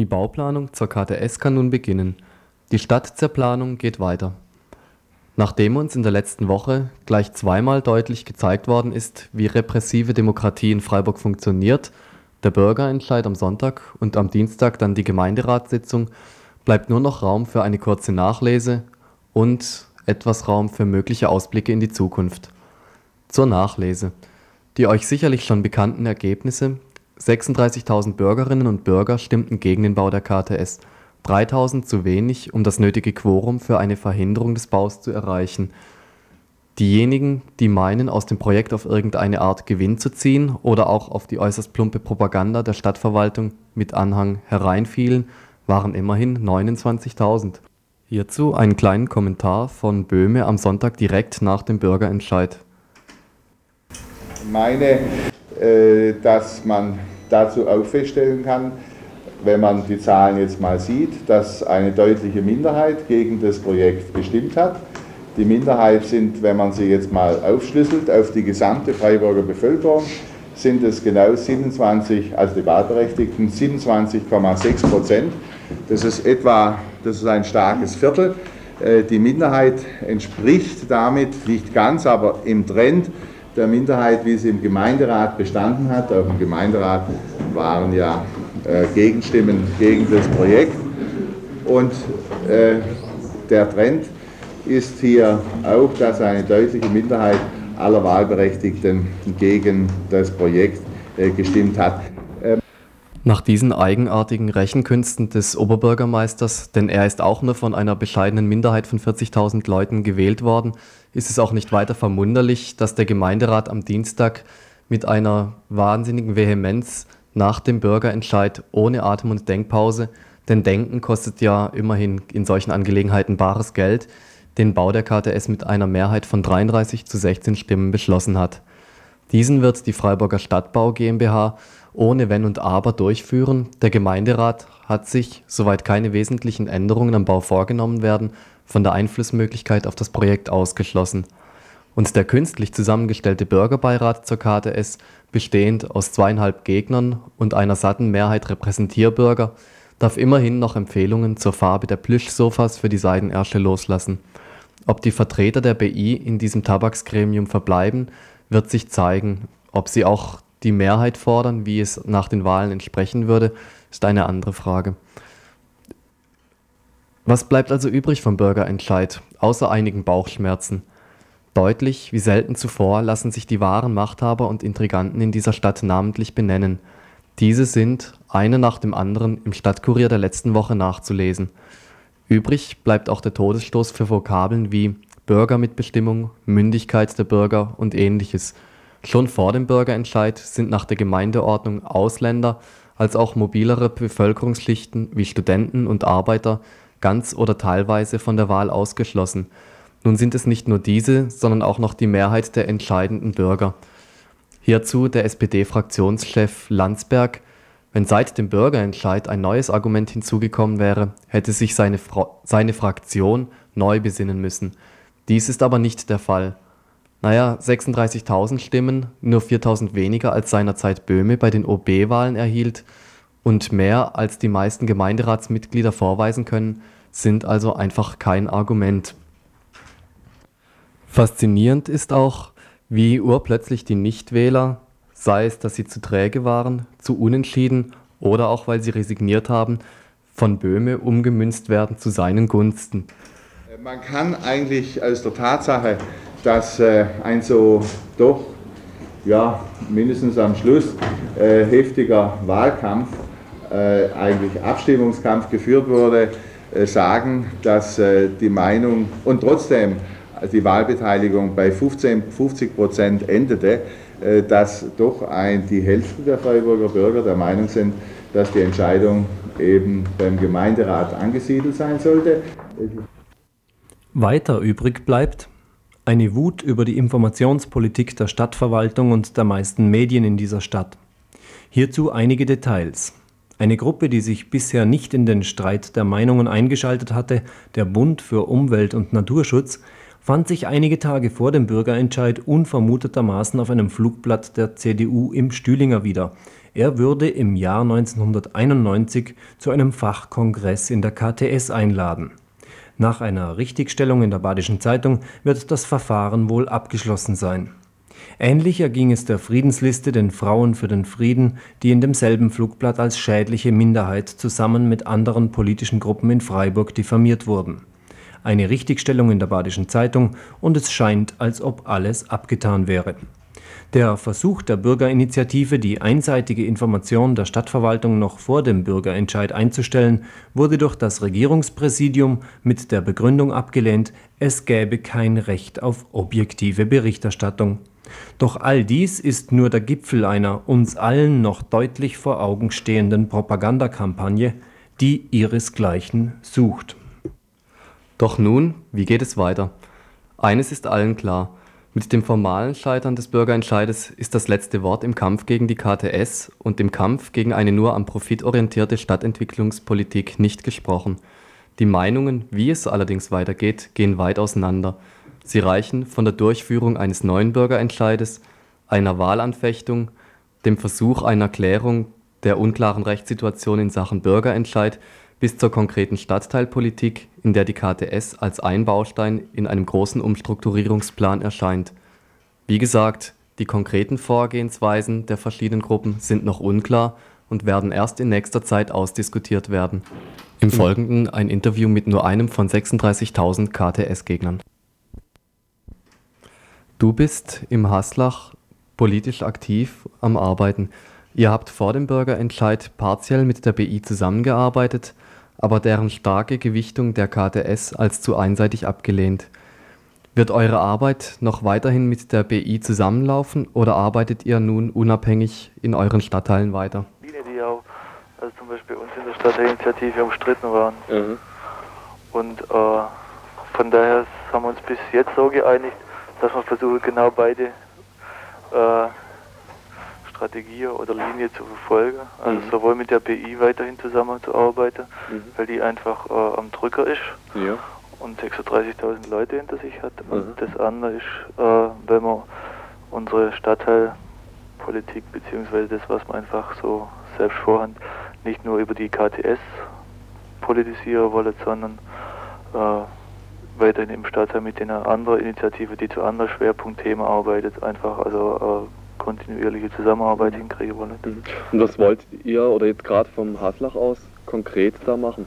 Die Bauplanung zur KTS kann nun beginnen. Die Stadtzerplanung geht weiter. Nachdem uns in der letzten Woche gleich zweimal deutlich gezeigt worden ist, wie repressive Demokratie in Freiburg funktioniert, der Bürgerentscheid am Sonntag und am Dienstag dann die Gemeinderatssitzung, bleibt nur noch Raum für eine kurze Nachlese und etwas Raum für mögliche Ausblicke in die Zukunft. Zur Nachlese. Die euch sicherlich schon bekannten Ergebnisse 36.000 Bürgerinnen und Bürger stimmten gegen den Bau der KTS, 3.000 zu wenig, um das nötige Quorum für eine Verhinderung des Baus zu erreichen. Diejenigen, die meinen, aus dem Projekt auf irgendeine Art Gewinn zu ziehen oder auch auf die äußerst plumpe Propaganda der Stadtverwaltung mit Anhang hereinfielen, waren immerhin 29.000. Hierzu einen kleinen Kommentar von Böhme am Sonntag direkt nach dem Bürgerentscheid. Meine, dass man dazu auch feststellen kann, wenn man die Zahlen jetzt mal sieht, dass eine deutliche Minderheit gegen das Projekt gestimmt hat. Die Minderheit sind, wenn man sie jetzt mal aufschlüsselt auf die gesamte Freiburger Bevölkerung, sind es genau 27, also die Wahlberechtigten, 27,6 Prozent. Das ist etwa, das ist ein starkes Viertel. Äh, die Minderheit entspricht damit nicht ganz, aber im Trend der Minderheit, wie sie im Gemeinderat bestanden hat. Auch im Gemeinderat waren ja äh, Gegenstimmen gegen das Projekt. Und äh, der Trend ist hier auch, dass eine deutliche Minderheit aller Wahlberechtigten gegen das Projekt äh, gestimmt hat. Nach diesen eigenartigen Rechenkünsten des Oberbürgermeisters, denn er ist auch nur von einer bescheidenen Minderheit von 40.000 Leuten gewählt worden, ist es auch nicht weiter verwunderlich, dass der Gemeinderat am Dienstag mit einer wahnsinnigen Vehemenz nach dem Bürgerentscheid ohne Atem- und Denkpause, denn Denken kostet ja immerhin in solchen Angelegenheiten bares Geld, den Bau der KTS mit einer Mehrheit von 33 zu 16 Stimmen beschlossen hat. Diesen wird die Freiburger Stadtbau GmbH ohne Wenn und Aber durchführen. Der Gemeinderat hat sich, soweit keine wesentlichen Änderungen am Bau vorgenommen werden, von der Einflussmöglichkeit auf das Projekt ausgeschlossen. Und der künstlich zusammengestellte Bürgerbeirat zur KTS, bestehend aus zweieinhalb Gegnern und einer satten Mehrheit Repräsentierbürger, darf immerhin noch Empfehlungen zur Farbe der Plüschsofas für die Seidenersche loslassen. Ob die Vertreter der BI in diesem Tabaksgremium verbleiben, wird sich zeigen. Ob sie auch die Mehrheit fordern, wie es nach den Wahlen entsprechen würde, ist eine andere Frage. Was bleibt also übrig vom Bürgerentscheid, außer einigen Bauchschmerzen? Deutlich wie selten zuvor lassen sich die wahren Machthaber und Intriganten in dieser Stadt namentlich benennen. Diese sind, eine nach dem anderen, im Stadtkurier der letzten Woche nachzulesen. Übrig bleibt auch der Todesstoß für Vokabeln wie Bürgermitbestimmung, Mündigkeit der Bürger und ähnliches – Schon vor dem Bürgerentscheid sind nach der Gemeindeordnung Ausländer als auch mobilere Bevölkerungsschichten wie Studenten und Arbeiter ganz oder teilweise von der Wahl ausgeschlossen. Nun sind es nicht nur diese, sondern auch noch die Mehrheit der entscheidenden Bürger. Hierzu der SPD-Fraktionschef Landsberg: Wenn seit dem Bürgerentscheid ein neues Argument hinzugekommen wäre, hätte sich seine, seine Fraktion neu besinnen müssen. Dies ist aber nicht der Fall naja, 36.000 Stimmen, nur 4.000 weniger als seinerzeit Böhme bei den OB-Wahlen erhielt und mehr als die meisten Gemeinderatsmitglieder vorweisen können, sind also einfach kein Argument. Faszinierend ist auch, wie urplötzlich die Nichtwähler, sei es, dass sie zu träge waren, zu unentschieden oder auch weil sie resigniert haben, von Böhme umgemünzt werden zu seinen Gunsten. Man kann eigentlich aus der Tatsache dass äh, ein so doch, ja, mindestens am Schluss äh, heftiger Wahlkampf, äh, eigentlich Abstimmungskampf geführt wurde, äh, sagen, dass äh, die Meinung und trotzdem die Wahlbeteiligung bei 15, 50 Prozent endete, äh, dass doch ein, die Hälfte der Freiburger Bürger der Meinung sind, dass die Entscheidung eben beim Gemeinderat angesiedelt sein sollte. Weiter übrig bleibt, eine Wut über die Informationspolitik der Stadtverwaltung und der meisten Medien in dieser Stadt. Hierzu einige Details. Eine Gruppe, die sich bisher nicht in den Streit der Meinungen eingeschaltet hatte, der Bund für Umwelt und Naturschutz, fand sich einige Tage vor dem Bürgerentscheid unvermutetermaßen auf einem Flugblatt der CDU im Stühlinger wieder. Er würde im Jahr 1991 zu einem Fachkongress in der KTS einladen. Nach einer Richtigstellung in der Badischen Zeitung wird das Verfahren wohl abgeschlossen sein. Ähnlich erging es der Friedensliste den Frauen für den Frieden, die in demselben Flugblatt als schädliche Minderheit zusammen mit anderen politischen Gruppen in Freiburg diffamiert wurden eine Richtigstellung in der Badischen Zeitung und es scheint, als ob alles abgetan wäre. Der Versuch der Bürgerinitiative, die einseitige Information der Stadtverwaltung noch vor dem Bürgerentscheid einzustellen, wurde durch das Regierungspräsidium mit der Begründung abgelehnt, es gäbe kein Recht auf objektive Berichterstattung. Doch all dies ist nur der Gipfel einer uns allen noch deutlich vor Augen stehenden Propagandakampagne, die ihresgleichen sucht. Doch nun, wie geht es weiter? Eines ist allen klar. Mit dem formalen Scheitern des Bürgerentscheides ist das letzte Wort im Kampf gegen die KTS und im Kampf gegen eine nur am Profit orientierte Stadtentwicklungspolitik nicht gesprochen. Die Meinungen, wie es allerdings weitergeht, gehen weit auseinander. Sie reichen von der Durchführung eines neuen Bürgerentscheides, einer Wahlanfechtung, dem Versuch einer Klärung der unklaren Rechtssituation in Sachen Bürgerentscheid bis zur konkreten Stadtteilpolitik, in der die KTS als ein Baustein in einem großen Umstrukturierungsplan erscheint. Wie gesagt, die konkreten Vorgehensweisen der verschiedenen Gruppen sind noch unklar und werden erst in nächster Zeit ausdiskutiert werden. Im Folgenden ein Interview mit nur einem von 36.000 KTS-Gegnern. Du bist im Haslach politisch aktiv am Arbeiten. Ihr habt vor dem Bürgerentscheid partiell mit der BI zusammengearbeitet aber deren starke Gewichtung der KTS als zu einseitig abgelehnt. Wird eure Arbeit noch weiterhin mit der BI zusammenlaufen oder arbeitet ihr nun unabhängig in euren Stadtteilen weiter? Linie, die auch also zum Beispiel uns in der Stadtteilinitiative umstritten waren. Mhm. Und äh, von daher haben wir uns bis jetzt so geeinigt, dass wir versuchen, genau beide äh, Strategie oder Linie zu verfolgen. Also mhm. sowohl mit der BI weiterhin zusammenzuarbeiten, mhm. weil die einfach äh, am Drücker ist ja. und 36.000 Leute hinter sich hat. Mhm. Und das andere ist, äh, wenn wir unsere Stadtteilpolitik beziehungsweise das, was wir einfach so selbst vorhand nicht nur über die KTS politisieren wollen, sondern äh, weiterhin im Stadtteil mit einer anderen Initiative, die zu anderen Schwerpunktthemen arbeitet, einfach also äh, kontinuierliche Zusammenarbeit hinkriegen wollen. Mhm. Und was wollt ihr oder jetzt gerade vom Haslach aus konkret da machen?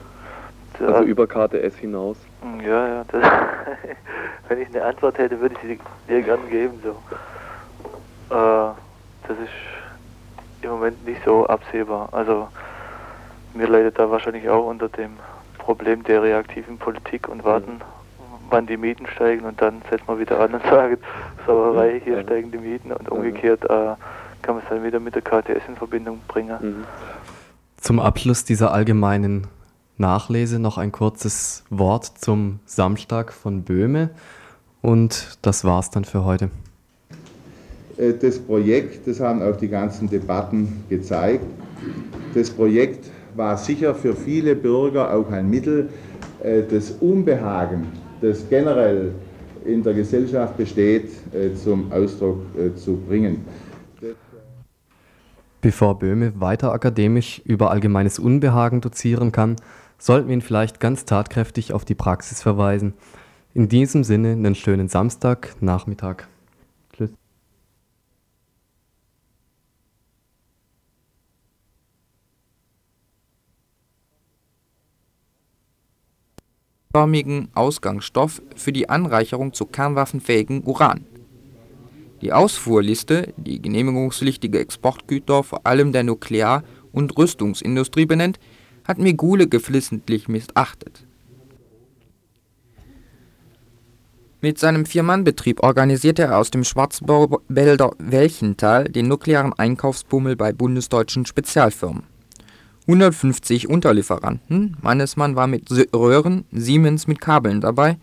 Ja. Also über KTS hinaus? Ja, ja. Das, wenn ich eine Antwort hätte, würde ich sie dir gerne geben. So. Äh, das ist im Moment nicht so absehbar. Also mir leidet da wahrscheinlich auch unter dem Problem der reaktiven Politik und warten, mhm wann die Mieten steigen und dann setzt man wieder an und sagt, Sauerei, hier ja. steigen die Mieten und umgekehrt äh, kann man es dann wieder mit der KTS in Verbindung bringen. Mhm. Zum Abschluss dieser allgemeinen Nachlese noch ein kurzes Wort zum Samstag von Böhme und das war's dann für heute. Äh, das Projekt, das haben auch die ganzen Debatten gezeigt, das Projekt war sicher für viele Bürger auch ein Mittel, äh, das Unbehagen das generell in der Gesellschaft besteht, äh, zum Ausdruck äh, zu bringen. Bevor Böhme weiter akademisch über allgemeines Unbehagen dozieren kann, sollten wir ihn vielleicht ganz tatkräftig auf die Praxis verweisen. In diesem Sinne einen schönen Samstag, förmigen Ausgangsstoff für die Anreicherung zu kernwaffenfähigem Uran. Die Ausfuhrliste, die genehmigungspflichtige Exportgüter vor allem der Nuklear und Rüstungsindustrie benennt, hat Megule geflissentlich missachtet. Mit seinem Vier-Mann-Betrieb organisierte er aus dem Schwarzwälder Welchental den nuklearen Einkaufsbummel bei bundesdeutschen Spezialfirmen 150 Unterlieferanten (Mannesmann war mit Röhren, Siemens mit Kabeln dabei)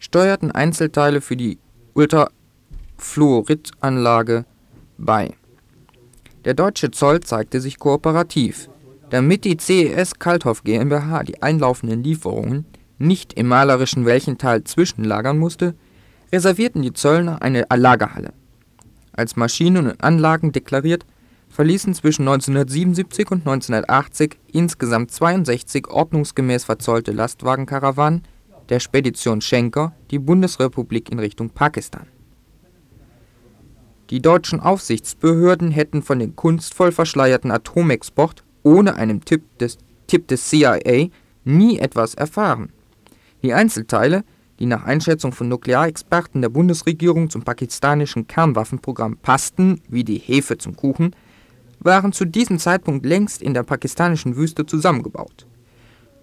steuerten Einzelteile für die Ultrafluoridanlage bei. Der deutsche Zoll zeigte sich kooperativ. Damit die CES Kalthoff GmbH die einlaufenden Lieferungen nicht im malerischen Welchental zwischenlagern musste, reservierten die Zöllner eine Lagerhalle. Als Maschinen und Anlagen deklariert, verließen zwischen 1977 und 1980 insgesamt 62 ordnungsgemäß verzollte Lastwagenkarawanen der Spedition Schenker die Bundesrepublik in Richtung Pakistan. Die deutschen Aufsichtsbehörden hätten von dem kunstvoll verschleierten Atomexport ohne einen Tipp des, Tipp des CIA nie etwas erfahren. Die Einzelteile, die nach Einschätzung von Nuklearexperten der Bundesregierung zum pakistanischen Kernwaffenprogramm passten wie die Hefe zum Kuchen, waren zu diesem Zeitpunkt längst in der pakistanischen Wüste zusammengebaut.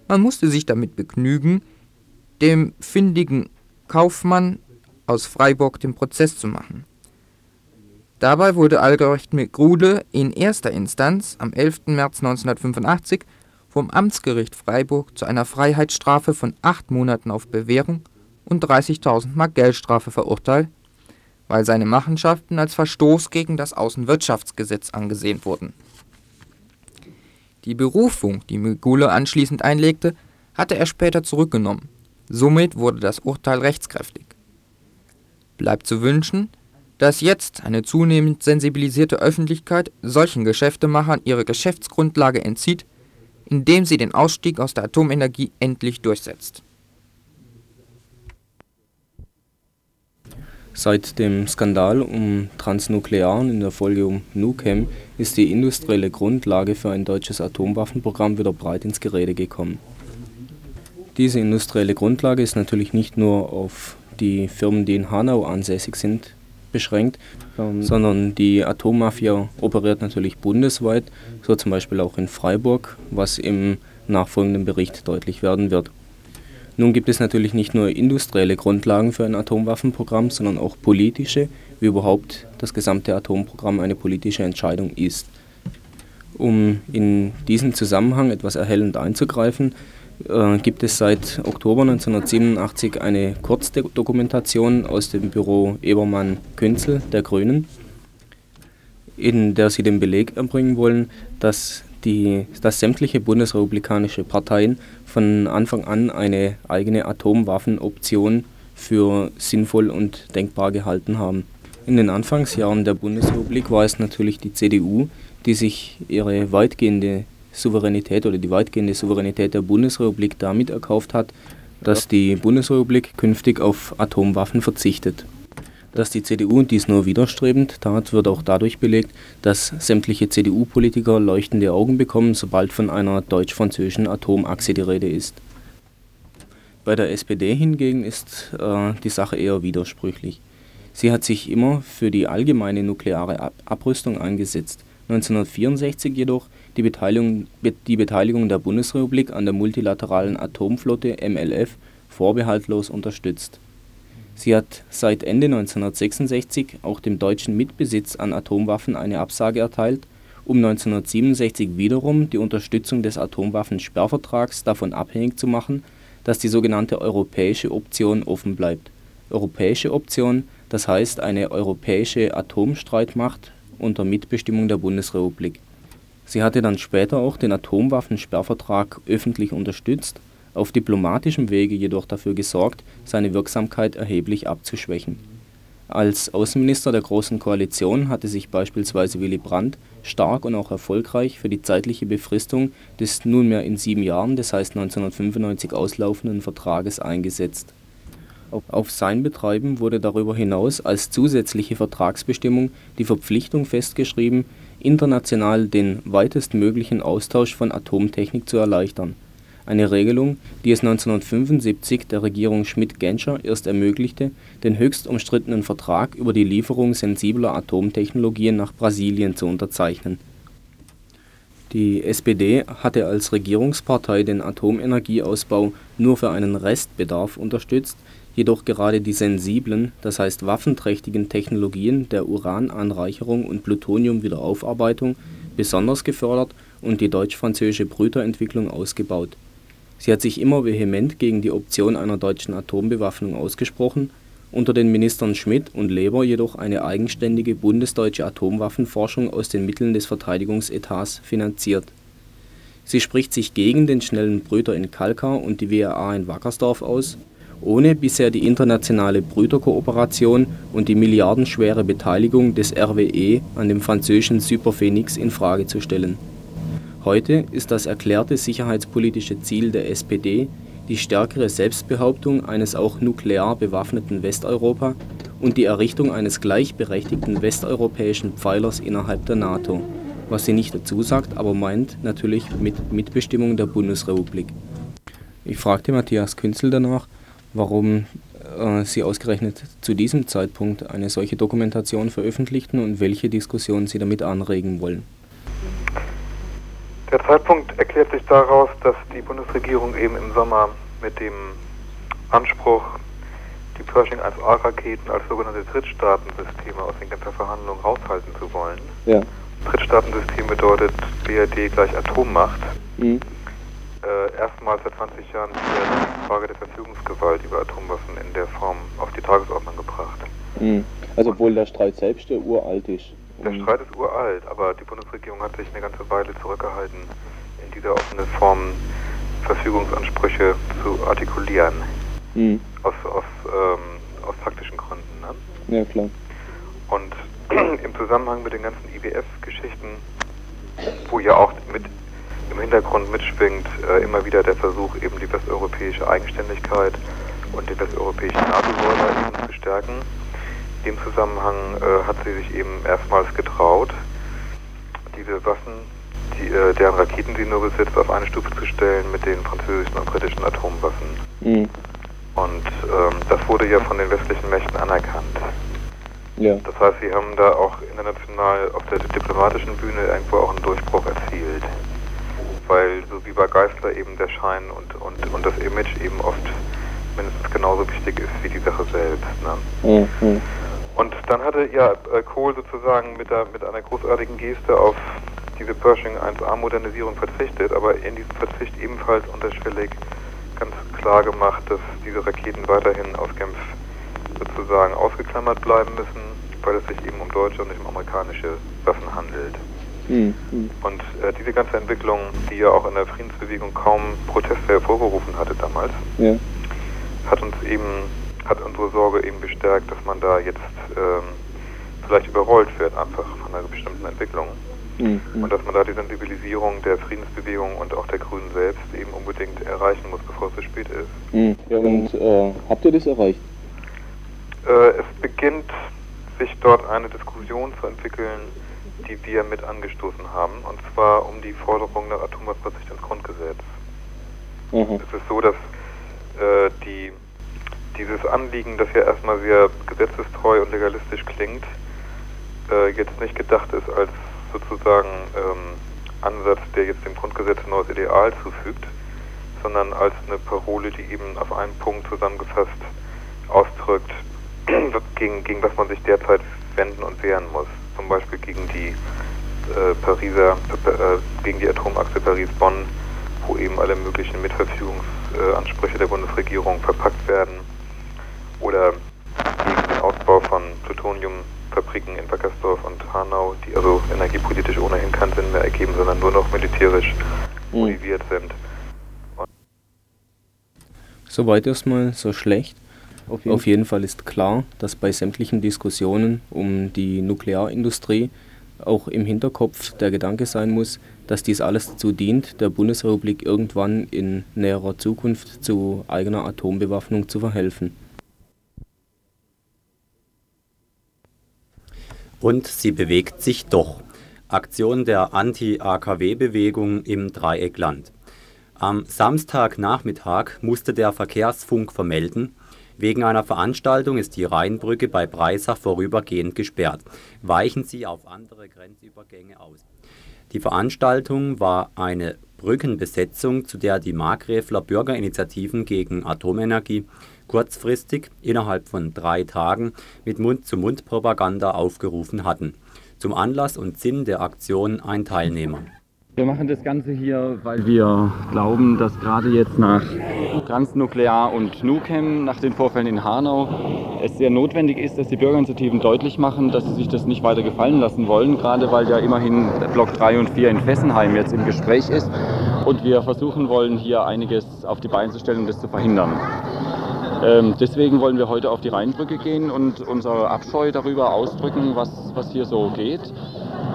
Man musste sich damit begnügen, dem findigen Kaufmann aus Freiburg den Prozess zu machen. Dabei wurde Albrecht Grude in erster Instanz am 11. März 1985 vom Amtsgericht Freiburg zu einer Freiheitsstrafe von acht Monaten auf Bewährung und 30.000 Mark Geldstrafe verurteilt, weil seine Machenschaften als Verstoß gegen das Außenwirtschaftsgesetz angesehen wurden. Die Berufung, die Megule anschließend einlegte, hatte er später zurückgenommen. Somit wurde das Urteil rechtskräftig. Bleibt zu wünschen, dass jetzt eine zunehmend sensibilisierte Öffentlichkeit solchen Geschäftemachern ihre Geschäftsgrundlage entzieht, indem sie den Ausstieg aus der Atomenergie endlich durchsetzt. Seit dem Skandal um Transnuklear und in der Folge um Nukem ist die industrielle Grundlage für ein deutsches Atomwaffenprogramm wieder breit ins Gerede gekommen. Diese industrielle Grundlage ist natürlich nicht nur auf die Firmen, die in Hanau ansässig sind, beschränkt, ähm, sondern die Atommafia operiert natürlich bundesweit, so zum Beispiel auch in Freiburg, was im nachfolgenden Bericht deutlich werden wird. Nun gibt es natürlich nicht nur industrielle Grundlagen für ein Atomwaffenprogramm, sondern auch politische, wie überhaupt das gesamte Atomprogramm eine politische Entscheidung ist. Um in diesen Zusammenhang etwas erhellend einzugreifen, äh, gibt es seit Oktober 1987 eine Kurzdokumentation aus dem Büro Ebermann-Künzel der Grünen, in der sie den Beleg erbringen wollen, dass die, dass sämtliche bundesrepublikanische Parteien von Anfang an eine eigene Atomwaffenoption für sinnvoll und denkbar gehalten haben. In den Anfangsjahren der Bundesrepublik war es natürlich die CDU, die sich ihre weitgehende Souveränität oder die weitgehende Souveränität der Bundesrepublik damit erkauft hat, dass die Bundesrepublik künftig auf Atomwaffen verzichtet. Dass die CDU dies nur widerstrebend tat, wird auch dadurch belegt, dass sämtliche CDU-Politiker leuchtende Augen bekommen, sobald von einer deutsch-französischen Atomachse die Rede ist. Bei der SPD hingegen ist äh, die Sache eher widersprüchlich. Sie hat sich immer für die allgemeine nukleare Abrüstung eingesetzt, 1964 jedoch die Beteiligung, die Beteiligung der Bundesrepublik an der multilateralen Atomflotte MLF vorbehaltlos unterstützt Sie hat seit Ende 1966 auch dem deutschen Mitbesitz an Atomwaffen eine Absage erteilt, um 1967 wiederum die Unterstützung des Atomwaffensperrvertrags davon abhängig zu machen, dass die sogenannte Europäische Option offen bleibt. Europäische Option, das heißt eine europäische Atomstreitmacht unter Mitbestimmung der Bundesrepublik. Sie hatte dann später auch den Atomwaffensperrvertrag öffentlich unterstützt auf diplomatischem Wege jedoch dafür gesorgt, seine Wirksamkeit erheblich abzuschwächen. Als Außenminister der Großen Koalition hatte sich beispielsweise Willy Brandt stark und auch erfolgreich für die zeitliche Befristung des nunmehr in sieben Jahren, das heißt 1995 auslaufenden Vertrages eingesetzt. Auf sein Betreiben wurde darüber hinaus als zusätzliche Vertragsbestimmung die Verpflichtung festgeschrieben, international den weitestmöglichen Austausch von Atomtechnik zu erleichtern eine Regelung, die es 1975 der Regierung Schmidt-Genscher erst ermöglichte, den höchst umstrittenen Vertrag über die Lieferung sensibler Atomtechnologien nach Brasilien zu unterzeichnen. Die SPD hatte als Regierungspartei den Atomenergieausbau nur für einen Restbedarf unterstützt, jedoch gerade die sensiblen, das heißt waffenträchtigen Technologien der Urananreicherung und Plutoniumwiederaufarbeitung besonders gefördert und die deutsch-französische Brüterentwicklung ausgebaut Sie hat sich immer vehement gegen die Option einer deutschen Atombewaffnung ausgesprochen, unter den Ministern Schmidt und Leber jedoch eine eigenständige bundesdeutsche Atomwaffenforschung aus den Mitteln des Verteidigungsetats finanziert. Sie spricht sich gegen den schnellen Brüter in Kalkar und die WRA in Wackersdorf aus ohne bisher die internationale Brüderkooperation und die milliardenschwere Beteiligung des RWE an dem französischen Superphénix in Frage zu stellen. Heute ist das erklärte sicherheitspolitische Ziel der SPD die stärkere Selbstbehauptung eines auch nuklear bewaffneten Westeuropa und die Errichtung eines gleichberechtigten westeuropäischen Pfeilers innerhalb der NATO, was sie nicht dazu sagt, aber meint natürlich mit Mitbestimmung der Bundesrepublik. Ich fragte Matthias Künzel danach, warum äh, sie ausgerechnet zu diesem Zeitpunkt eine solche Dokumentation veröffentlichten und welche Diskussionen sie damit anregen wollen. Der Zeitpunkt erklärt sich daraus, dass die Bundesregierung eben im Sommer mit dem Anspruch, die Pershing 1A-Raketen als sogenannte Drittstaatensysteme aus den ganzen Verhandlungen raushalten zu wollen. Ja. Drittstaatensystem bedeutet BRD gleich Atommacht. Mhm äh, erstmals seit 20 Jahren die Frage der Verfügungsgewalt über Atomwaffen in der Form auf die Tagesordnung gebracht. Mhm. Also obwohl der Streit selbst ja uralt ist. Der Streit ist uralt, aber die Bundesregierung hat sich eine ganze Weile zurückgehalten, in dieser offenen Form Verfügungsansprüche zu artikulieren. Mhm. Aus, aus, ähm, aus taktischen Gründen. Ne? Ja, klar. Und im Zusammenhang mit den ganzen IWF-Geschichten, wo ja auch mit im Hintergrund mitschwingt äh, immer wieder der Versuch, eben die westeuropäische Eigenständigkeit und den westeuropäischen NATO-Säuler eben zu stärken. In dem Zusammenhang äh, hat sie sich eben erstmals getraut, diese Waffen, die, äh, deren Raketen sie nur besitzt, auf eine Stufe zu stellen mit den französischen und britischen Atomwaffen. Mhm. Und ähm, das wurde ja von den westlichen Mächten anerkannt. Ja. Das heißt, sie haben da auch international auf der diplomatischen Bühne irgendwo auch einen Durchbruch erzielt weil so wie bei Geisler eben der Schein und, und, und das Image eben oft mindestens genauso wichtig ist wie die Sache selbst. Ne? Mhm. Und dann hatte ja äh, Kohl sozusagen mit, der, mit einer großartigen Geste auf diese Pershing 1A Modernisierung verzichtet, aber in diesem Verzicht ebenfalls unterschwellig ganz klar gemacht, dass diese Raketen weiterhin aus Genf sozusagen ausgeklammert bleiben müssen, weil es sich eben um deutsche und nicht um amerikanische Waffen handelt. Mhm. Und äh, diese ganze Entwicklung, die ja auch in der Friedensbewegung kaum Proteste hervorgerufen hatte damals, ja. hat uns eben, hat unsere Sorge eben bestärkt, dass man da jetzt ähm, vielleicht überrollt wird einfach von einer bestimmten Entwicklung. Mhm. Und dass man da die Sensibilisierung der Friedensbewegung und auch der Grünen selbst eben unbedingt erreichen muss, bevor es zu spät ist. Mhm. Ja, und äh, habt ihr das erreicht? Äh, es beginnt sich dort eine Diskussion zu entwickeln, die wir mit angestoßen haben, und zwar um die Forderung nach Atomwaffenverzicht ins Grundgesetz. Mhm. Es ist so, dass äh, die, dieses Anliegen, das ja erstmal sehr gesetzestreu und legalistisch klingt, äh, jetzt nicht gedacht ist als sozusagen ähm, Ansatz, der jetzt dem Grundgesetz ein neues Ideal zufügt, sondern als eine Parole, die eben auf einen Punkt zusammengefasst ausdrückt, gegen, gegen was man sich derzeit wenden und wehren muss. Zum Beispiel gegen die äh, Pariser, äh, gegen die Atomachse Paris-Bonn, wo eben alle möglichen Mitverfügungsansprüche der Bundesregierung verpackt werden, oder gegen den Ausbau von Plutoniumfabriken in Wackersdorf und Hanau, die also energiepolitisch ohnehin keinen Sinn mehr ergeben, sondern nur noch militärisch mhm. motiviert sind. Soweit erstmal so schlecht. Auf jeden, Auf jeden Fall ist klar, dass bei sämtlichen Diskussionen um die Nuklearindustrie auch im Hinterkopf der Gedanke sein muss, dass dies alles dazu dient, der Bundesrepublik irgendwann in näherer Zukunft zu eigener Atombewaffnung zu verhelfen. Und sie bewegt sich doch. Aktion der Anti-AKW-Bewegung im Dreieckland. Am Samstagnachmittag musste der Verkehrsfunk vermelden, Wegen einer Veranstaltung ist die Rheinbrücke bei Breisach vorübergehend gesperrt. Weichen Sie auf andere Grenzübergänge aus. Die Veranstaltung war eine Brückenbesetzung, zu der die Markgräfler Bürgerinitiativen gegen Atomenergie kurzfristig innerhalb von drei Tagen mit Mund-zu-Mund-Propaganda aufgerufen hatten. Zum Anlass und Sinn der Aktion ein Teilnehmer. Wir machen das Ganze hier, weil wir glauben, dass gerade jetzt nach Transnuklear und Nukem, nach den Vorfällen in Hanau, es sehr notwendig ist, dass die Bürgerinitiativen deutlich machen, dass sie sich das nicht weiter gefallen lassen wollen, gerade weil ja immerhin Block 3 und 4 in Fessenheim jetzt im Gespräch ist und wir versuchen wollen, hier einiges auf die Beine zu stellen, um das zu verhindern. Ähm, deswegen wollen wir heute auf die Rheinbrücke gehen und unsere Abscheu darüber ausdrücken, was, was hier so geht.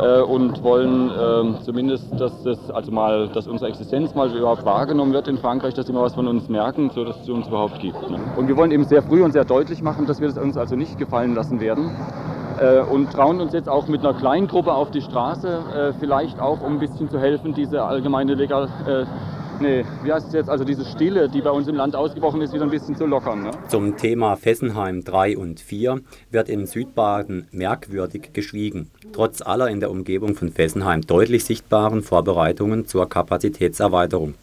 Äh, und wollen äh, zumindest, dass, das, also mal, dass unsere Existenz mal überhaupt wahrgenommen wird in Frankreich, dass sie mal was von uns merken, so dass es uns überhaupt gibt. Ne? Und wir wollen eben sehr früh und sehr deutlich machen, dass wir das uns also nicht gefallen lassen werden äh, und trauen uns jetzt auch mit einer kleinen Gruppe auf die Straße, äh, vielleicht auch um ein bisschen zu helfen, diese allgemeine Legal, äh, nee, wie heißt es jetzt, also diese Stille, die bei uns im Land ausgebrochen ist, wieder ein bisschen zu lockern. Ne? Zum Thema Fessenheim 3 und 4 wird im Südbaden merkwürdig geschwiegen, trotz aller in der Umgebung von Fessenheim deutlich sichtbaren Vorbereitungen zur Kapazitätserweiterung.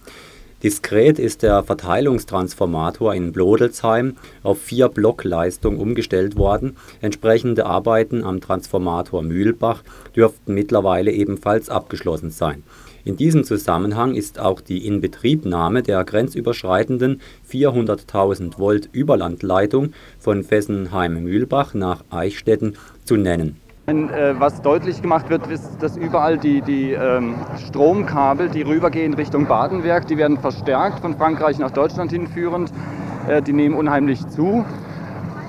Diskret ist der Verteilungstransformator in Blodelsheim auf 4 Blockleistung umgestellt worden, entsprechende Arbeiten am Transformator Mühlbach dürften mittlerweile ebenfalls abgeschlossen sein. In diesem Zusammenhang ist auch die Inbetriebnahme der grenzüberschreitenden 400.000 Volt Überlandleitung von Fessenheim-Mühlbach nach Eichstätten zu nennen äh, was deutlich gemacht wird, ist, dass überall die, die ähm, Stromkabel, die rübergehen Richtung Badenwerk, die werden verstärkt, von Frankreich nach Deutschland hinführend. Äh, die nehmen unheimlich zu.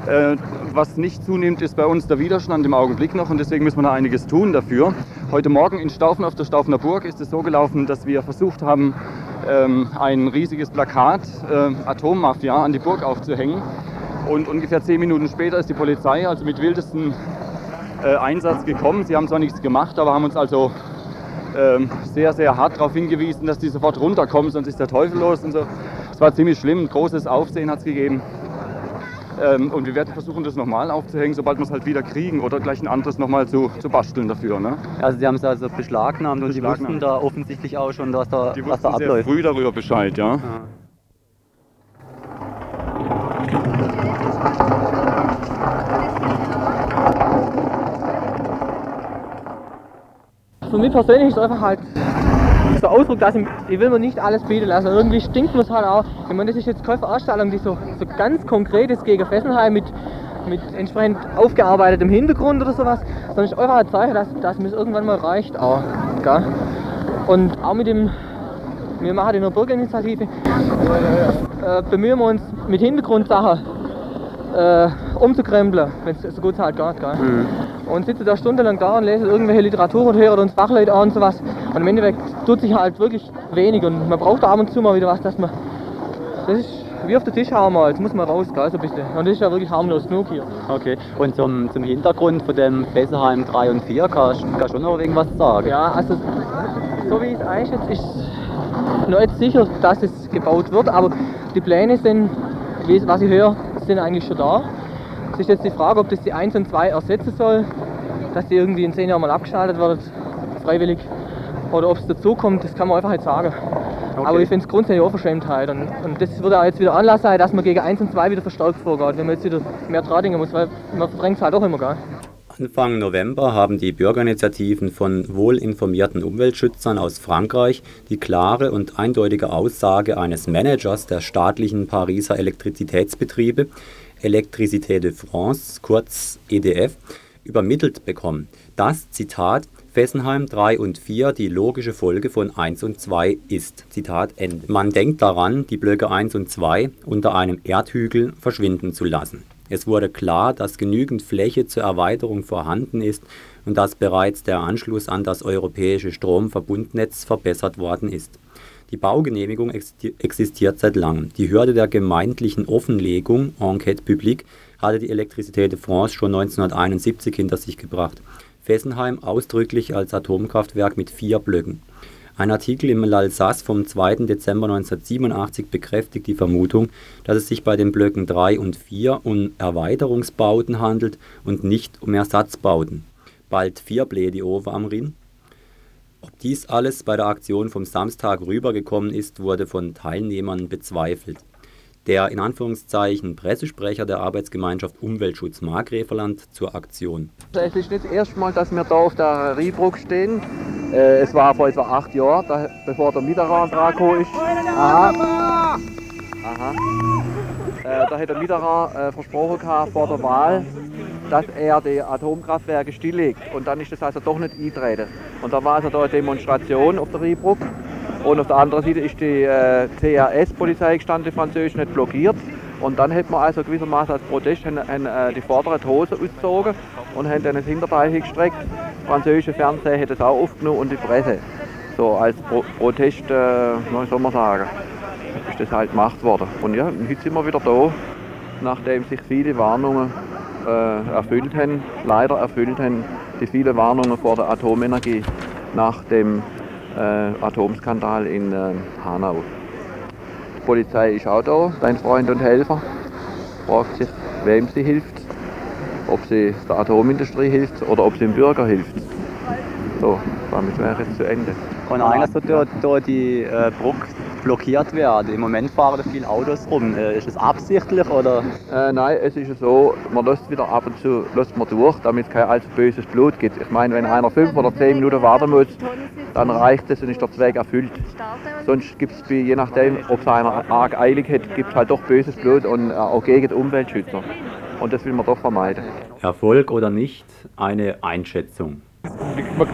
Äh, was nicht zunimmt, ist bei uns der Widerstand im Augenblick noch und deswegen müssen wir da einiges tun dafür. Heute Morgen in Staufen auf der Staufener Burg ist es so gelaufen, dass wir versucht haben, ähm, ein riesiges Plakat äh, Atommafia an die Burg aufzuhängen. Und ungefähr zehn Minuten später ist die Polizei, also mit wildesten äh, Einsatz gekommen. Sie haben zwar nichts gemacht, aber haben uns also ähm, sehr, sehr hart darauf hingewiesen, dass die sofort runterkommen, sonst ist der Teufel los und so. Es war ziemlich schlimm, großes Aufsehen hat es gegeben. Ähm, und wir werden versuchen, das nochmal aufzuhängen, sobald wir es halt wieder kriegen oder gleich ein anderes nochmal zu, zu basteln dafür. Ne? Also Sie haben es also beschlagnahmt und Sie wussten da offensichtlich auch schon, was da, die was da abläuft. früh darüber Bescheid, ja. ja. für mich persönlich ist es einfach halt so Ausdruck, dass ich, ich will mir nicht alles bieten lassen. Irgendwie stinkt mir es halt auch. Ich meine, das ist jetzt keine Veranstaltung, die so, so ganz konkret ist gegen Fessenheim mit, mit entsprechend aufgearbeitetem Hintergrund oder sowas, sondern ist ein Zeichen, dass, dass mir es irgendwann mal reicht auch. Gell? Und auch mit dem, wir machen in der Bürgerinitiative, äh, bemühen wir uns mit Hintergrundsachen äh, umzukrempeln, wenn es so gut halt geht. Gell? Mhm und sitze da stundenlang da und lese irgendwelche Literatur und höre uns Fachleute an und sowas. Und im Endeffekt tut sich halt wirklich wenig und man braucht da ab und zu mal wieder was, dass man. Das ist wie auf den Tisch hauen mal, jetzt muss man raus, gell, so ein bisschen. Und das ist ja wirklich harmlos genug hier. Okay, und zum, zum Hintergrund von dem Besserheim 3 und 4 kannst du schon noch irgendwas sagen? Ja, also so wie ich es einschätze, ist noch nicht sicher, dass es gebaut wird, aber die Pläne sind, was ich höre, sind eigentlich schon da. Es ist jetzt die Frage, ob das die 1 und 2 ersetzen soll, dass die irgendwie in 10 Jahren mal abgeschaltet wird, freiwillig. Oder ob es dazu kommt, das kann man einfach nicht sagen. Okay. Aber ich finde es grundsätzlich auch Verschämtheit. Und, und das würde auch jetzt wieder Anlass sein, dass man gegen 1 und 2 wieder verstärkt vorgeht, wenn man jetzt wieder mehr Tradinger muss, weil man verdrängt es halt auch immer, gell? Anfang November haben die Bürgerinitiativen von wohlinformierten Umweltschützern aus Frankreich die klare und eindeutige Aussage eines Managers der staatlichen Pariser Elektrizitätsbetriebe Électricité de France, kurz EDF, übermittelt bekommen, dass, Zitat, Fessenheim 3 und 4 die logische Folge von 1 und 2 ist. Zitat Ende. Man denkt daran, die Blöcke 1 und 2 unter einem Erdhügel verschwinden zu lassen. Es wurde klar, dass genügend Fläche zur Erweiterung vorhanden ist und dass bereits der Anschluss an das europäische Stromverbundnetz verbessert worden ist. Die Baugenehmigung existiert seit langem. Die Hürde der gemeindlichen Offenlegung (Enquête publique) hatte die Électricité de France schon 1971 hinter sich gebracht, Fessenheim ausdrücklich als Atomkraftwerk mit vier Blöcken. Ein Artikel im L'Alsace vom 2. Dezember 1987 bekräftigt die Vermutung, dass es sich bei den Blöcken 3 und 4 um Erweiterungsbauten handelt und nicht um Ersatzbauten. Bald vier Blädi over am Rhin dies alles bei der Aktion vom Samstag rübergekommen ist, wurde von Teilnehmern bezweifelt. Der in Anführungszeichen Pressesprecher der Arbeitsgemeinschaft Umweltschutz Markgräferland zur Aktion. Es ist nicht das erste Mal, dass wir da auf der Riebrück stehen. Äh, es war vor etwa acht Jahren, bevor der Mitterrand dran ist. Aha. Aha. Äh, da hat der Mitterrand äh, versprochen gehabt, vor der Wahl, dass er die Atomkraftwerke stilllegt. Und dann ist das also doch nicht eingetreten. Und da war also da eine Demonstration auf der Riebrück. Und auf der anderen Seite ist die äh, CRS-Polizei gestanden, die französisch nicht blockiert. Und dann hat man also gewissermaßen als Protest haben, haben, äh, die vorderen Hosen ausgezogen und haben dann das Hinterteil hingestreckt. Das französische Fernsehen hat das auch aufgenommen und die Presse. So als Pro Protest, äh, wie soll man sagen, ist das halt gemacht worden. Und ja, heute sind wir wieder da, nachdem sich viele Warnungen äh, erfüllt haben, leider erfüllt haben, die vielen Warnungen vor der Atomenergie nach dem äh, Atomskandal in äh, Hanau. Die Polizei ist auch da, dein Freund und Helfer, fragt sich, wem sie hilft, ob sie der Atomindustrie hilft oder ob sie dem Bürger hilft. So, damit wäre jetzt zu Ende. Und eigentlich sollte dort, dort die äh, Brücke blockiert werden. Im Moment fahren da viele Autos rum. Äh, ist das absichtlich oder? Äh, nein, es ist so, man lässt wieder ab und zu lässt man durch, damit es kein allzu böses Blut gibt. Ich meine, wenn einer fünf oder zehn Minuten warten muss, dann reicht es und ist der Zweck erfüllt. Sonst gibt es, je nachdem, ob es einer arg eilig hat, gibt es halt doch böses Blut und äh, auch gegen die Umweltschützer. Und das will man doch vermeiden. Erfolg oder nicht, eine Einschätzung.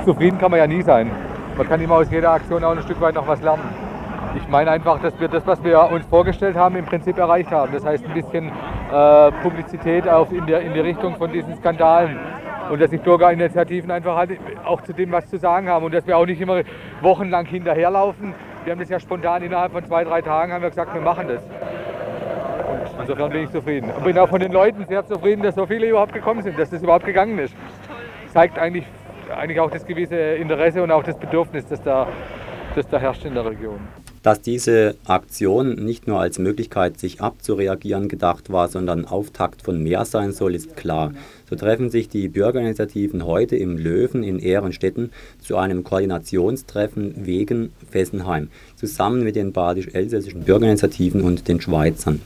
Zufrieden kann man ja nie sein. Man kann immer aus jeder Aktion auch ein Stück weit noch was lernen. Ich meine einfach, dass wir das, was wir uns vorgestellt haben, im Prinzip erreicht haben. Das heißt ein bisschen äh, Publizität auf in, der, in die Richtung von diesen Skandalen. Und dass die Bürgerinitiativen einfach halt auch zu dem was zu sagen haben und dass wir auch nicht immer wochenlang hinterherlaufen. Wir haben das ja spontan innerhalb von zwei, drei Tagen haben wir gesagt, wir machen das. Und insofern bin ich zufrieden. Und bin auch von den Leuten sehr zufrieden, dass so viele überhaupt gekommen sind, dass das überhaupt gegangen ist. Zeigt eigentlich, eigentlich auch das gewisse Interesse und auch das Bedürfnis, das da, das da herrscht in der Region. Dass diese Aktion nicht nur als Möglichkeit, sich abzureagieren gedacht war, sondern Auftakt von mehr sein soll, ist klar. So treffen sich die Bürgerinitiativen heute im Löwen in Ehrenstetten zu einem Koordinationstreffen wegen Fessenheim, zusammen mit den badisch-elsässischen Bürgerinitiativen und den Schweizern.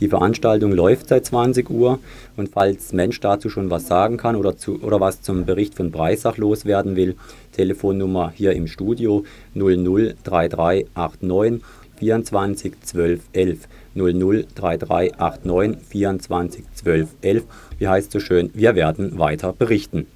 Die Veranstaltung läuft seit 20 Uhr und falls Mensch dazu schon was sagen kann oder, zu, oder was zum Bericht von Breisach loswerden will, Telefonnummer hier im Studio 003389 24 12 11 003389 24 12 11. Wie heißt so schön, wir werden weiter berichten.